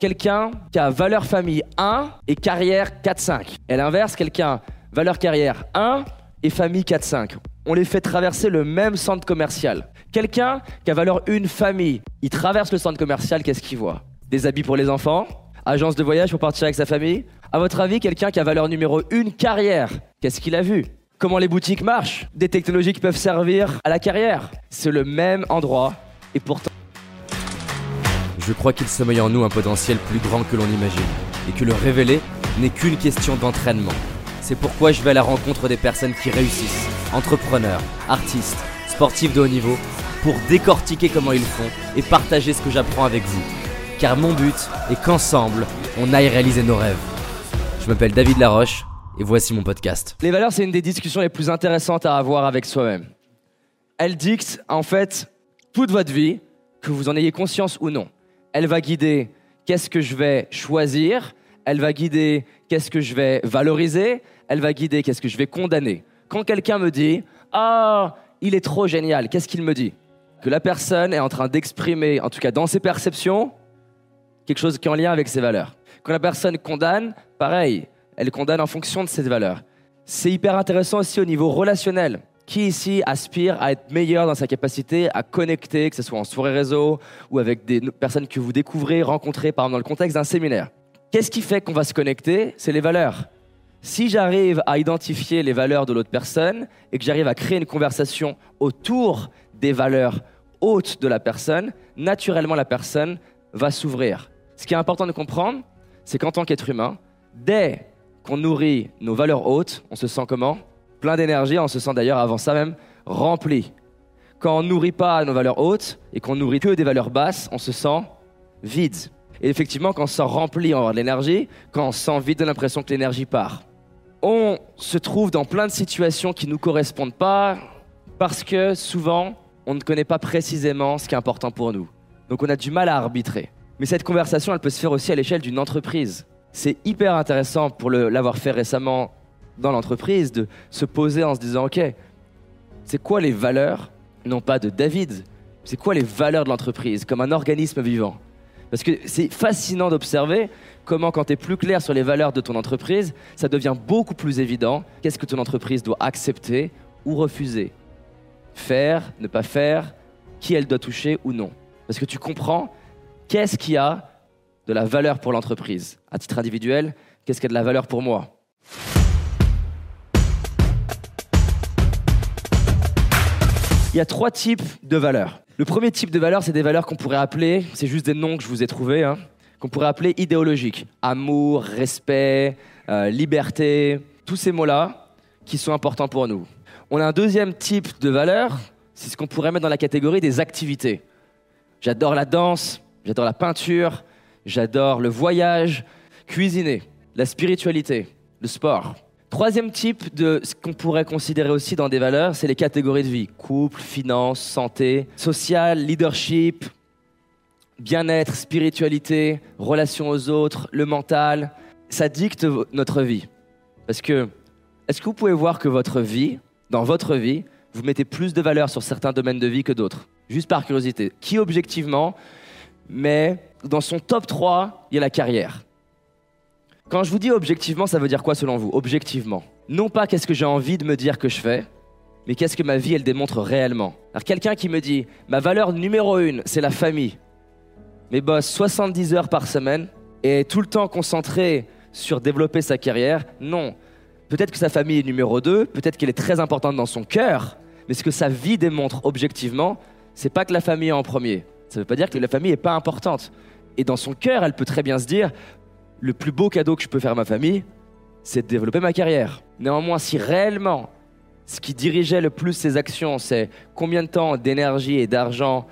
quelqu'un qui a valeur famille 1 et carrière 4-5. Et l'inverse, quelqu'un valeur carrière 1 et famille 4-5. On les fait traverser le même centre commercial. Quelqu'un qui a valeur 1 famille, il traverse le centre commercial, qu'est-ce qu'il voit? Des habits pour les enfants Agence de voyage pour partir avec sa famille À votre avis, quelqu'un qui a valeur numéro 1 carrière, qu'est-ce qu'il a vu? Comment les boutiques marchent? Des technologies qui peuvent servir à la carrière. C'est le même endroit et pourtant Je crois qu'il sommeille en nous un potentiel plus grand que l'on imagine, et que le révéler n'est qu'une question d'entraînement. C'est pourquoi je vais à la rencontre des personnes qui réussissent, entrepreneurs, artistes, sportifs de haut niveau, pour décortiquer comment ils font et partager ce que j'apprends avec vous. Car mon but est qu'ensemble, on aille réaliser nos rêves. Je m'appelle David Laroche, et voici mon podcast. Les valeurs, c'est une des discussions les plus intéressantes à avoir avec soi-même. Elles dictent en fait toute votre vie, que vous en ayez conscience ou non. Elle va guider qu'est-ce que je vais choisir, elle va guider qu'est-ce que je vais valoriser, elle va guider qu'est-ce que je vais condamner. Quand quelqu'un me dit Ah, il est trop génial, qu'est-ce qu'il me dit? Que la personne est en train d'exprimer, en tout cas dans ses perceptions, quelque chose qui est en lien avec ses valeurs. Quand la personne condamne, pareil, elle condamne en fonction de ses valeurs. C'est hyper intéressant aussi au niveau relationnel. Qui ici aspire à être meilleur dans sa capacité à connecter, que ce soit en soirée réseau ou avec des personnes que vous découvrez, rencontrez, par exemple dans le contexte d'un séminaire? Qu'est-ce qui fait qu'on va se connecter? C'est les valeurs. Si j'arrive à identifier les valeurs de l'autre personne et que j'arrive à créer une conversation autour des valeurs hautes de la personne, naturellement la personne va s'ouvrir. Ce qui est important de comprendre, c'est qu'en tant qu'être humain, dès qu'on nourrit nos valeurs hautes, on se sent comment? Plein d'énergie, on se sent d'ailleurs avant ça même rempli. Quand on nourrit pas nos valeurs hautes et qu'on nourrit que des valeurs basses, on se sent vide. Et effectivement, quand on se sent rempli, on a de l'énergie. Quand on se sent vide, on a l'impression que l'énergie part. On se trouve dans plein de situations qui ne nous correspondent pas parce que souvent, on ne connaît pas précisément ce qui est important pour nous. Donc on a du mal à arbitrer. Mais cette conversation, elle peut se faire aussi à l'échelle d'une entreprise. C'est hyper intéressant pour l'avoir fait récemment dans l'entreprise de se poser en se disant, OK, c'est quoi les valeurs, non pas de David, c'est quoi les valeurs de l'entreprise comme un organisme vivant? Parce que c'est fascinant d'observer comment quand tu es plus clair sur les valeurs de ton entreprise, ça devient beaucoup plus évident qu'est-ce que ton entreprise doit accepter ou refuser. Faire, ne pas faire, qui elle doit toucher ou non. Parce que tu comprends qu'est-ce qu'il y a de la valeur pour l'entreprise? À titre individuel, qu'est-ce qui a de la valeur pour moi? Il y a trois types de valeurs. Le premier type de valeur, c'est des valeurs qu'on pourrait appeler, c'est juste des noms que je vous ai trouvés, hein, qu'on pourrait appeler idéologiques. Amour, respect, euh, liberté, tous ces mots-là qui sont importants pour nous. On a un deuxième type de valeur, c'est ce qu'on pourrait mettre dans la catégorie des activités. J'adore la danse, j'adore la peinture, j'adore le voyage, cuisiner, la spiritualité, le sport. Troisième type de ce qu'on pourrait considérer aussi dans des valeurs, c'est les catégories de vie. Couple, finance, santé, social, leadership, bien-être, spiritualité, relation aux autres, le mental. Ça dicte notre vie. Parce que, est-ce que vous pouvez voir que votre vie, dans votre vie, vous mettez plus de valeur sur certains domaines de vie que d'autres? Juste par curiosité. Qui objectivement met dans son top 3, il y a la carrière? Quand je vous dis objectivement, ça veut dire quoi selon vous? Objectivement. Non pas qu'est-ce que j'ai envie de me dire que je fais, mais qu'est-ce que ma vie, elle démontre réellement. Alors quelqu'un qui me dit, ma valeur numéro une, c'est la famille, mais bosse 70 heures par semaine et est tout le temps concentré sur développer sa carrière, non. Peut-être que sa famille est numéro deux, peut-être qu'elle est très importante dans son cœur, mais ce que sa vie démontre objectivement, c'est pas que la famille est en premier. Ça veut pas dire que la famille n'est pas importante. Et dans son cœur, elle peut très bien se dire, le plus beau cadeau que je peux faire à ma famille, c'est de développer ma carrière. Néanmoins, si réellement ce qui dirigeait le plus ses actions, c'est combien de temps, d'énergie et d'argent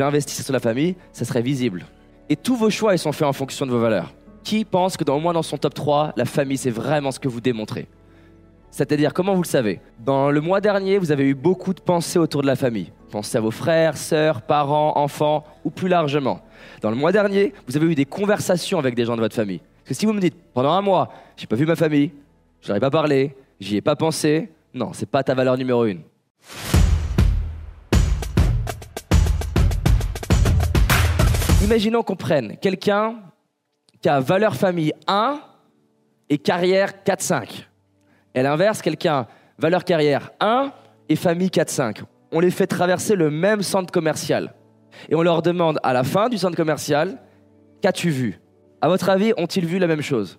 investi sur la famille, ça serait visible. Et tous vos choix, ils sont faits en fonction de vos valeurs. Qui pense que dans, au moins dans son top 3, la famille, c'est vraiment ce que vous démontrez? C'est-à-dire, comment vous le savez? Dans le mois dernier, vous avez eu beaucoup de pensées autour de la famille. Pensez à vos frères, sœurs, parents, enfants, ou plus largement. Dans le mois dernier, vous avez eu des conversations avec des gens de votre famille. Parce que si vous me dites, pendant un mois, j'ai pas vu ma famille, je n'aurais pas parlé, j'y ai pas pensé, non, c'est pas ta valeur numéro une. Imaginons qu'on prenne quelqu'un qui a valeur famille 1 et carrière 4-5. Et l'inverse, quelqu'un, valeur carrière 1 et famille 4-5. On les fait traverser le même centre commercial. Et on leur demande à la fin du centre commercial, qu'as-tu vu? À votre avis, ont-ils vu la même chose?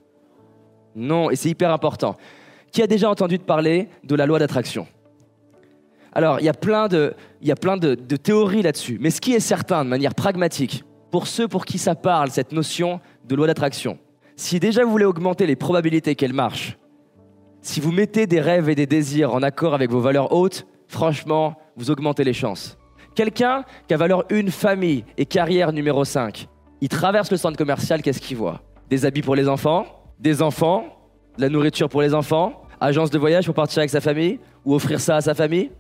Non, et c'est hyper important. Qui a déjà entendu parler de la loi d'attraction? Alors, il y a plein, de, de, théories là-dessus. Mais ce qui est certain, de manière pragmatique, pour ceux pour qui ça parle, cette notion de loi d'attraction, si déjà vous voulez augmenter les probabilités qu'elle marche, si vous mettez des rêves et des désirs en accord avec vos valeurs hautes, franchement, vous augmentez les chances. Quelqu'un qui a valeur une famille et carrière numéro 5, il traverse le centre commercial, qu'est-ce qu'il voit Des habits pour les enfants, des enfants, de la nourriture pour les enfants, agence de voyage pour partir avec sa famille ou offrir ça à sa famille,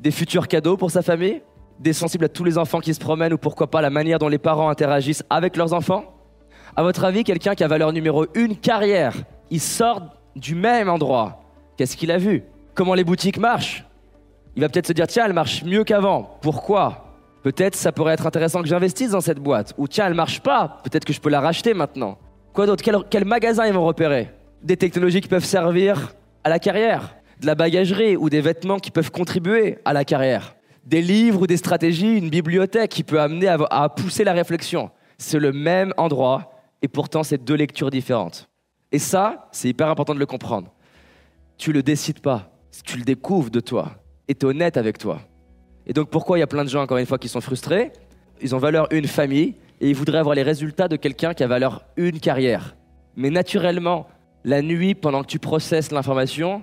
des futurs cadeaux pour sa famille, des sensibles à tous les enfants qui se promènent ou pourquoi pas la manière dont les parents interagissent avec leurs enfants. À votre avis, quelqu'un qui a valeur numéro une carrière, il sort du même endroit. Qu'est-ce qu'il a vu? Comment les boutiques marchent? Il va peut-être se dire tiens, elle marche mieux qu'avant. Pourquoi? Peut-être ça pourrait être intéressant que j'investisse dans cette boîte. Ou tiens, elle marche pas. Peut-être que je peux la racheter maintenant. Quoi d'autre? Quel, quel magasin ils vont repérer? Des technologies qui peuvent servir à la carrière, de la bagagerie ou des vêtements qui peuvent contribuer à la carrière, des livres ou des stratégies, une bibliothèque qui peut amener à, pousser la réflexion. C'est le même endroit et pourtant c'est deux lectures différentes. Et ça, c'est hyper important de le comprendre. Tu le décides pas, tu le découvres de toi et es honnête avec toi. Et donc pourquoi il y a plein de gens, encore une fois, qui sont frustrés? Ils ont valeur une famille et ils voudraient avoir les résultats de quelqu'un qui a valeur une carrière. Mais naturellement, la nuit, pendant que tu processes l'information,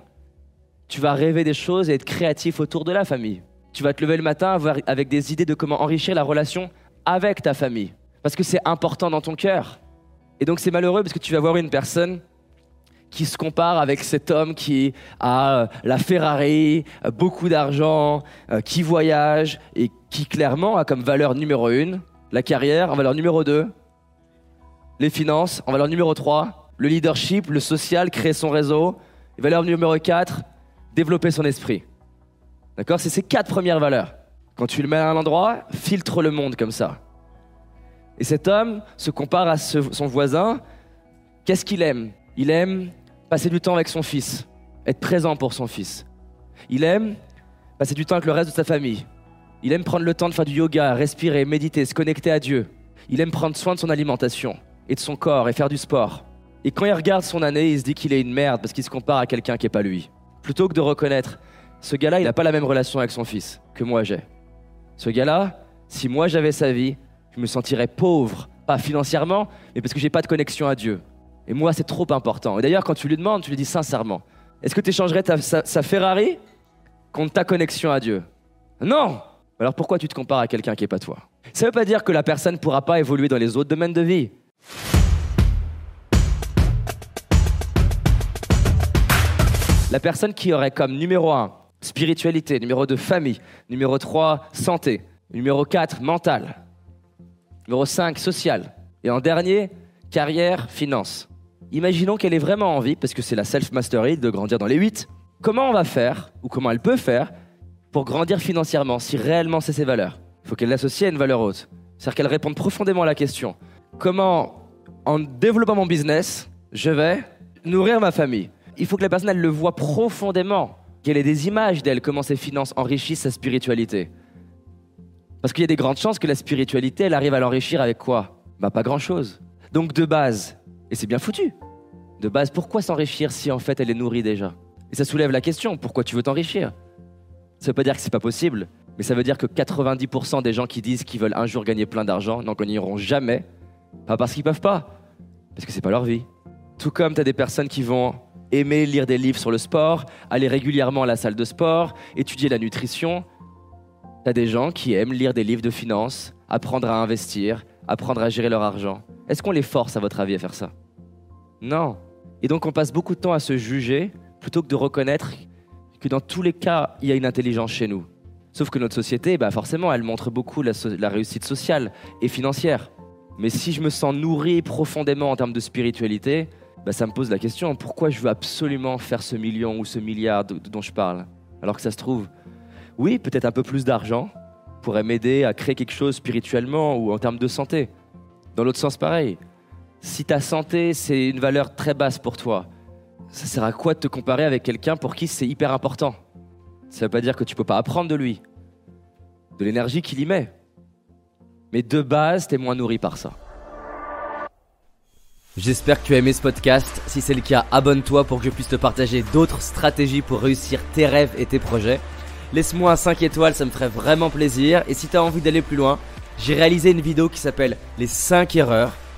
tu vas rêver des choses et être créatif autour de la famille. Tu vas te lever le matin avec des idées de comment enrichir la relation avec ta famille. Parce que c'est important dans ton cœur. Et donc c'est malheureux parce que tu vas voir une personne qui se compare avec cet homme qui a euh, la Ferrari, euh, beaucoup d'argent, euh, qui voyage et qui clairement a comme valeur numéro une la carrière, en valeur numéro deux les finances, en valeur numéro trois le leadership, le social, créer son réseau, et valeur numéro 4, développer son esprit. D'accord? C'est ces quatre premières valeurs. Quand tu le mets à un endroit, filtre le monde comme ça. Et cet homme se compare à son voisin. Qu'est-ce qu'il aime? Il aime passer du temps avec son fils, être présent pour son fils. Il aime passer du temps avec le reste de sa famille. Il aime prendre le temps de faire du yoga, respirer, méditer, se connecter à Dieu. Il aime prendre soin de son alimentation et de son corps et faire du sport. Et quand il regarde son année, il se dit qu'il est une merde parce qu'il se compare à quelqu'un qui n'est pas lui. Plutôt que de reconnaître, ce gars-là, il n'a pas la même relation avec son fils que moi j'ai. Ce gars-là, si moi j'avais sa vie, je me sentirais pauvre, pas financièrement, mais parce que j'ai pas de connexion à Dieu. Et moi, c'est trop important. Et d'ailleurs, quand tu lui demandes, tu lui dis sincèrement, est-ce que tu échangerais sa, Ferrari contre ta connexion à Dieu? Non Alors pourquoi tu te compares à quelqu'un qui n'est pas toi? Ça ne veut pas dire que la personne ne pourra pas évoluer dans les autres domaines de vie. La personne qui aurait comme numéro 1 spiritualité, numéro 2 famille, numéro 3 santé, numéro 4 mental, Numéro 5, social. Et en dernier, carrière, finance. Imaginons qu'elle ait vraiment envie, parce que c'est la self-mastery de grandir dans les 8. Comment on va faire, ou comment elle peut faire, pour grandir financièrement, si réellement c'est ses valeurs? Il faut qu'elle l'associe à une valeur haute. C'est-à-dire qu'elle réponde profondément à la question comment, en développant mon business, je vais nourrir ma famille? Il faut que la personne, elle le voit profondément, qu'elle ait des images d'elle, comment ses finances enrichissent sa spiritualité. Parce qu'il y a des grandes chances que la spiritualité, elle arrive à l'enrichir avec quoi? Bah pas grand-chose. Donc de base, et c'est bien foutu, de base, pourquoi s'enrichir si en fait elle est nourrie déjà? Et ça soulève la question, pourquoi tu veux t'enrichir? Ça veut pas dire que c'est pas possible, mais ça veut dire que 90% des gens qui disent qu'ils veulent un jour gagner plein d'argent n'en gagneront jamais, pas parce qu'ils peuvent pas, parce que c'est pas leur vie. Tout comme tu as des personnes qui vont aimer lire des livres sur le sport, aller régulièrement à la salle de sport, étudier la nutrition, T'as des gens qui aiment lire des livres de finances, apprendre à investir, apprendre à gérer leur argent. Est-ce qu'on les force, à votre avis, à faire ça? Non. Et donc on passe beaucoup de temps à se juger plutôt que de reconnaître que dans tous les cas, il y a une intelligence chez nous. Sauf que notre société, bah forcément, elle montre beaucoup la, réussite sociale et financière. Mais si je me sens nourri profondément en termes de spiritualité, bah ça me pose la question pourquoi je veux absolument faire ce million ou ce milliard dont je parle? Alors que ça se trouve, oui, peut-être un peu plus d'argent pourrait m'aider à créer quelque chose spirituellement ou en termes de santé. Dans l'autre sens, pareil. Si ta santé, c'est une valeur très basse pour toi, ça sert à quoi de te comparer avec quelqu'un pour qui c'est hyper important? Ça veut pas dire que tu peux pas apprendre de lui, de l'énergie qu'il y met. Mais de base, t'es moins nourri par ça. J'espère que tu as aimé ce podcast. Si c'est le cas, abonne-toi pour que je puisse te partager d'autres stratégies pour réussir tes rêves et tes projets. Laisse-moi un 5 étoiles, ça me ferait vraiment plaisir. Et si tu as envie d'aller plus loin, j'ai réalisé une vidéo qui s'appelle Les 5 erreurs